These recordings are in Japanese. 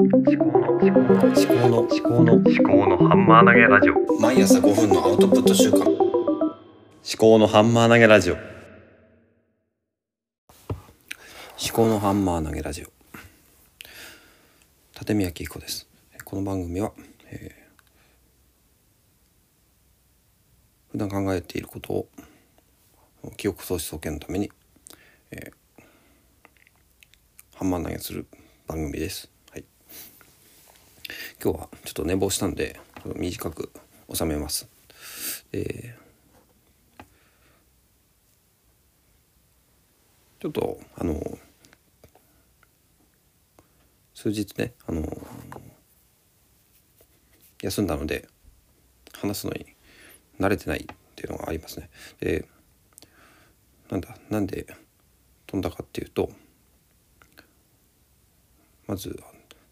思考の思考の思考の思考の思考のハンマー投げラジオ。毎朝5分のアウトプット週間思考のハンマー投げラジオ。思考のハンマー投げラジオ。立宮紀彦です。この番組は、えー普段考えていることを記憶喪失保険のために、えーハンマー投げする番組です。今日はちょっと寝坊したんで短く収めます。えーちょっとあの数日ねあの休んだので話すのに慣れてないっていうのがありますね。でなんだなんで飛んだかっていうとまず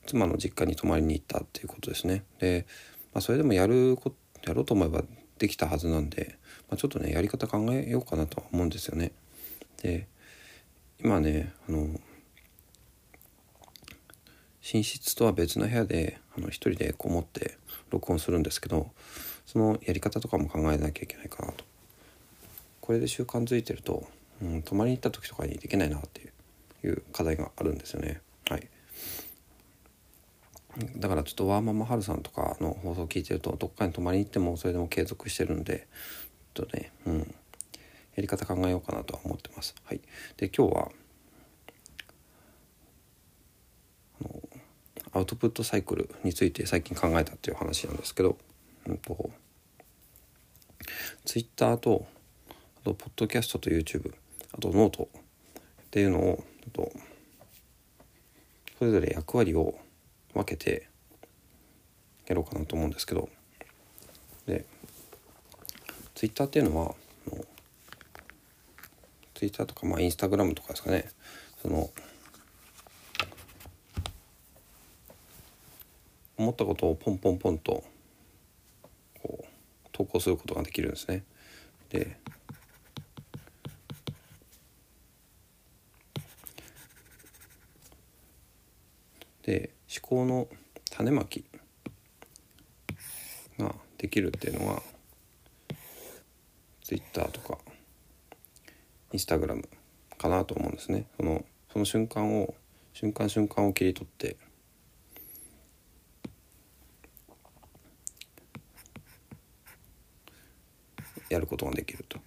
妻の実家に泊まりに行ったっていうことですね。で、まあ、それでもやるこやろうと思えばできたはずなんで、まあ、ちょっとねやり方考えようかなとは思うんですよね。で今ねあの寝室とは別の部屋であの一人でこもって録音するんですけどそのやり方とかも考えなきゃいけないかなと。これで習慣づいてると、うん、泊まりに行った時とかにできないなっていういう課題があるんですよね。だからちょっとワーママハルさんとかの放送を聞いてるとどっかに泊まりに行ってもそれでも継続してるんでちょっとね、うん、やり方考えようかなとは思ってます。はい、で今日はあのアウトプットサイクルについて最近考えたっていう話なんですけど、うんと、ツイッターとあとポッドキャストと YouTube あとノートっていうのをとそれぞれ役割を分けてやろうかなと思うんですけどでツイッターっていうのはあのツイッターとかまあインスタグラムとかですかねその思ったことをポンポンポンとこう投稿することができるんですね。でで思考の種まきができるっていうのは Twitter とか Instagram かなと思うんですね。そのその瞬間を瞬間瞬間を切り取ってやることができると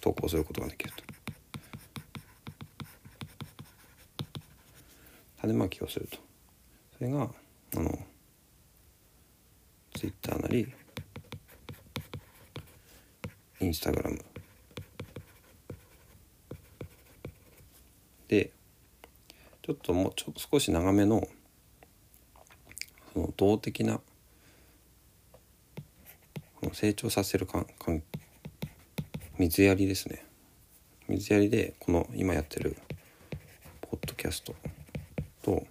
投稿することができると種まきをすると。それがあのツイッターなりインスタグラム。でちょっともうちょっと少し長めのその動的な成長させるかんかん水やりですね。水やりでこの今やってるポッドキャスト。と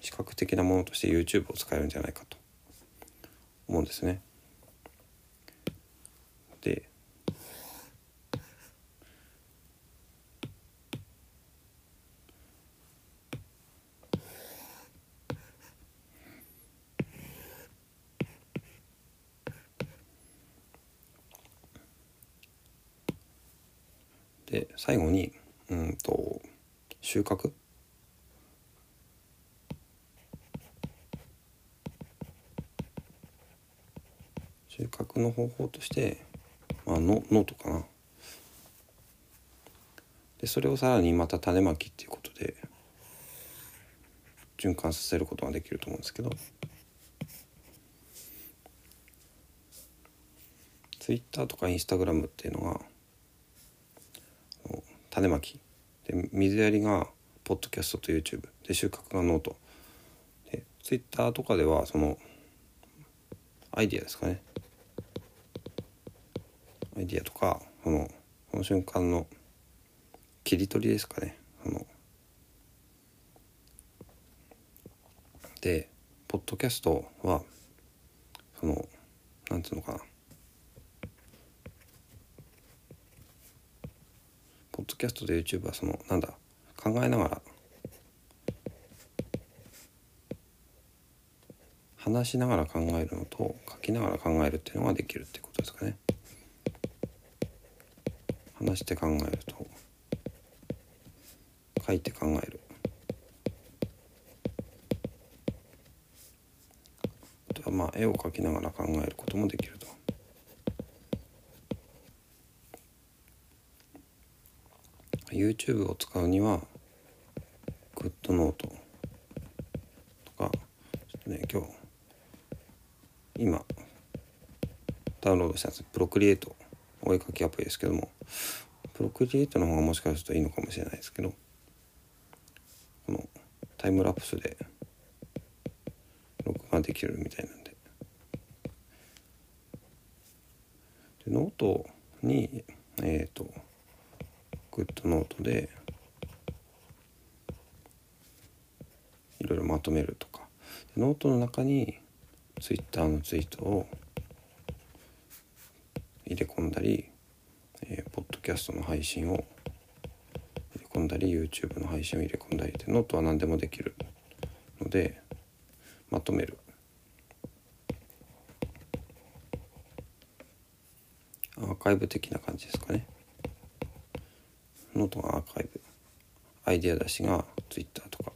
視覚的なものとして YouTube を使えるんじゃないかと思うんですね。でで最後にうんと収穫？収穫の方法として、まあ、ノノートかな。でそれをさらにまた種まきっていうことで循環させることができると思うんですけど。Twitter とか Instagram っていうのが種まき。で水やりがポッドキャストと YouTube で収穫が note。で Twitter とかではそのアイディアですかね。アイディアとかそのこの瞬間の切り取りですかね。あのでポッドキャストはそのなんていうのかなポッドキャストと YouTube はそのなんだ考えながら話しながら考えるのと書きながら考えるっていうのができるってことですかね。話して考えると書いて考えるあとはまあ絵を描きながら考えることもできると。YouTube を使うには GoodNote とかちょっとね今日今ダウンロードしたやつプロクリエイトお絵描きアプリですけども Procreate の方がもしかするといいのかもしれないですけどこのタイムラプスで録画できるみたいなんで。でノートにえっ、ー、と GoodNotes でいろいろまとめるとか。ノートの中にツイッターのツイートを入れ込んだり、えー、ポッドキャストの配信を入れ込んだり YouTube の配信を入れ込んだりでノートは何でもできるのでまとめる。アーカイブ的な感じですかね。ノートがアーカイブ。アイデア出しが Twitter とか。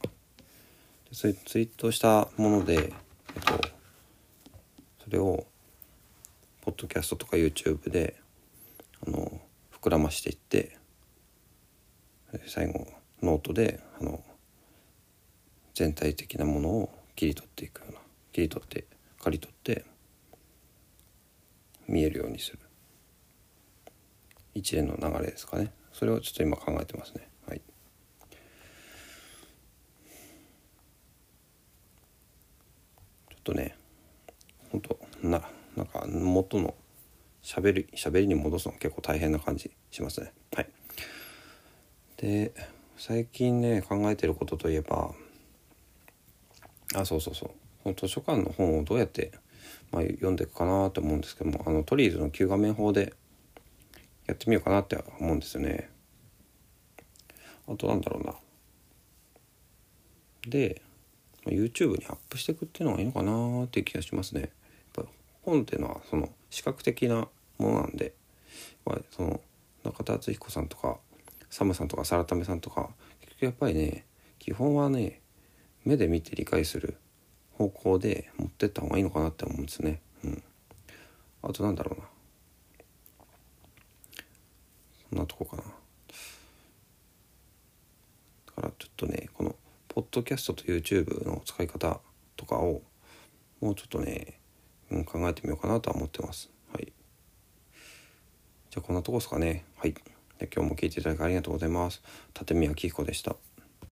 でそういうツイートしたもので、えっと、それをポッドキャストとか YouTube であの膨らましていって最後ノートであの全体的なものを切り取っていくような切り取って刈り取って見えるようにする。一連の流れですかね。それをちょっと今考えてますね。はい。ちょっとね本当ななんか元のしゃべりしゃべりに戻すの結構大変な感じしますね。はい。で最近ね考えてることといえばあそうそうそう。図書館の本をどうやって、まあ、読んでいくかなと思うんですけどもあのトリーズの旧画面法でやってみようかなって思うんですよね。あとなんだろうな。で YouTube にアップしていくっていうのがいいのかなっていう気がしますね。やっぱ本っていうのはその視覚的なものなんでその中田敦彦さんとかサムさんとかサラタメさんとか結局やっぱりね基本はね目で見て理解する方向で持ってった方がいいのかなって思うんですね。うん、あとなんだろうな。そんなとこかな。だからちょっとねこのポッドキャストと YouTube の使い方とかをもうちょっとねうん、考えてみようかなとは思ってます。はい。じゃあこんなとこですかね。はい。で今日も聞いていただきありがとうございます。立宮紀彦でした。